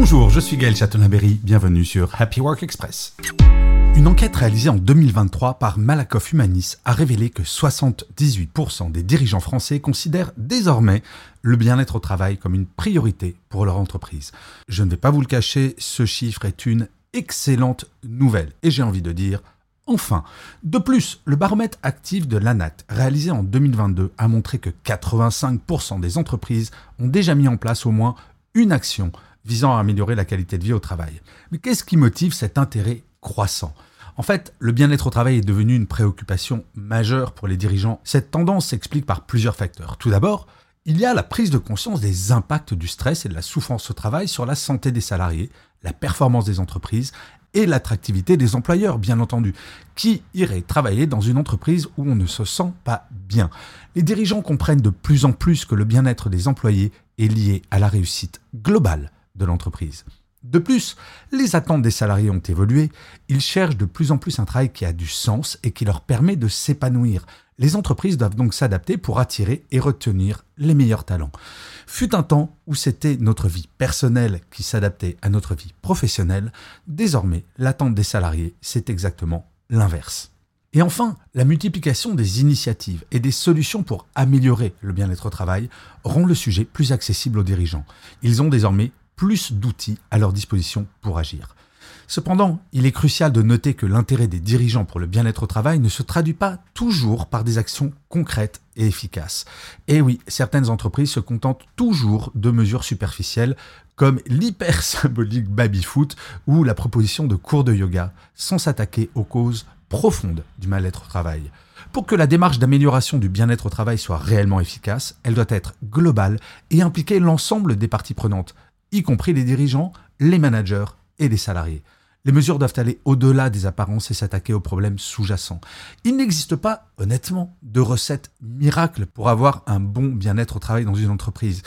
Bonjour, je suis Gaël Chatonaberry, bienvenue sur Happy Work Express. Une enquête réalisée en 2023 par Malakoff Humanis a révélé que 78% des dirigeants français considèrent désormais le bien-être au travail comme une priorité pour leur entreprise. Je ne vais pas vous le cacher, ce chiffre est une excellente nouvelle et j'ai envie de dire Enfin, de plus, le baromètre actif de l'ANAT, réalisé en 2022, a montré que 85% des entreprises ont déjà mis en place au moins une action visant à améliorer la qualité de vie au travail. Mais qu'est-ce qui motive cet intérêt croissant? En fait, le bien-être au travail est devenu une préoccupation majeure pour les dirigeants. Cette tendance s'explique par plusieurs facteurs. Tout d'abord, il y a la prise de conscience des impacts du stress et de la souffrance au travail sur la santé des salariés, la performance des entreprises et l'attractivité des employeurs, bien entendu. Qui irait travailler dans une entreprise où on ne se sent pas bien? Les dirigeants comprennent de plus en plus que le bien-être des employés est lié à la réussite globale de l'entreprise. De plus, les attentes des salariés ont évolué, ils cherchent de plus en plus un travail qui a du sens et qui leur permet de s'épanouir. Les entreprises doivent donc s'adapter pour attirer et retenir les meilleurs talents. Fut un temps où c'était notre vie personnelle qui s'adaptait à notre vie professionnelle, désormais l'attente des salariés, c'est exactement l'inverse. Et enfin, la multiplication des initiatives et des solutions pour améliorer le bien-être au travail rend le sujet plus accessible aux dirigeants. Ils ont désormais plus d'outils à leur disposition pour agir. Cependant, il est crucial de noter que l'intérêt des dirigeants pour le bien-être au travail ne se traduit pas toujours par des actions concrètes et efficaces. Et oui, certaines entreprises se contentent toujours de mesures superficielles comme l'hyper symbolique baby-foot ou la proposition de cours de yoga sans s'attaquer aux causes profondes du mal-être au travail. Pour que la démarche d'amélioration du bien-être au travail soit réellement efficace, elle doit être globale et impliquer l'ensemble des parties prenantes, y compris les dirigeants, les managers et les salariés. Les mesures doivent aller au-delà des apparences et s'attaquer aux problèmes sous-jacents. Il n'existe pas, honnêtement, de recette miracle pour avoir un bon bien-être au travail dans une entreprise.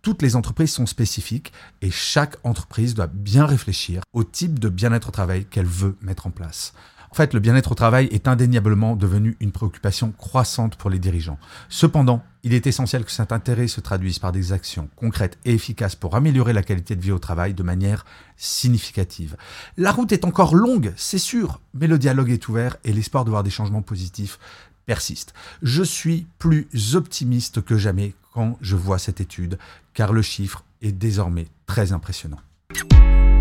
Toutes les entreprises sont spécifiques et chaque entreprise doit bien réfléchir au type de bien-être au travail qu'elle veut mettre en place. En fait, le bien-être au travail est indéniablement devenu une préoccupation croissante pour les dirigeants. Cependant, il est essentiel que cet intérêt se traduise par des actions concrètes et efficaces pour améliorer la qualité de vie au travail de manière significative. La route est encore longue, c'est sûr, mais le dialogue est ouvert et l'espoir de voir des changements positifs persiste. Je suis plus optimiste que jamais quand je vois cette étude, car le chiffre est désormais très impressionnant.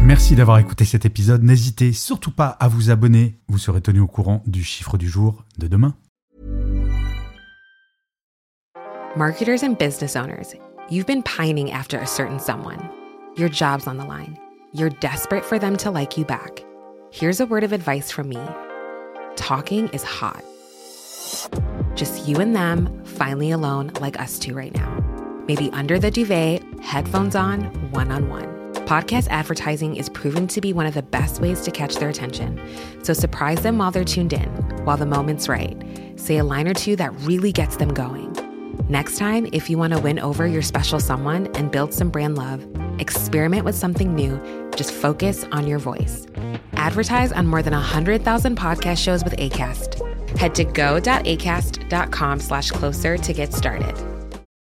Merci d'avoir écouté cet épisode. N'hésitez surtout pas à vous abonner. Vous serez tenu au courant du chiffre du jour de demain. Marketers and business owners, you've been pining after a certain someone. Your job's on the line. You're desperate for them to like you back. Here's a word of advice from me talking is hot. Just you and them, finally alone, like us two right now. Maybe under the duvet, headphones on, one on one. Podcast advertising is proven to be one of the best ways to catch their attention. So surprise them while they're tuned in, while the moment's right. Say a line or two that really gets them going. Next time, if you want to win over your special someone and build some brand love, experiment with something new. Just focus on your voice. Advertise on more than 100,000 podcast shows with ACAST. Head to go.acast.com slash closer to get started.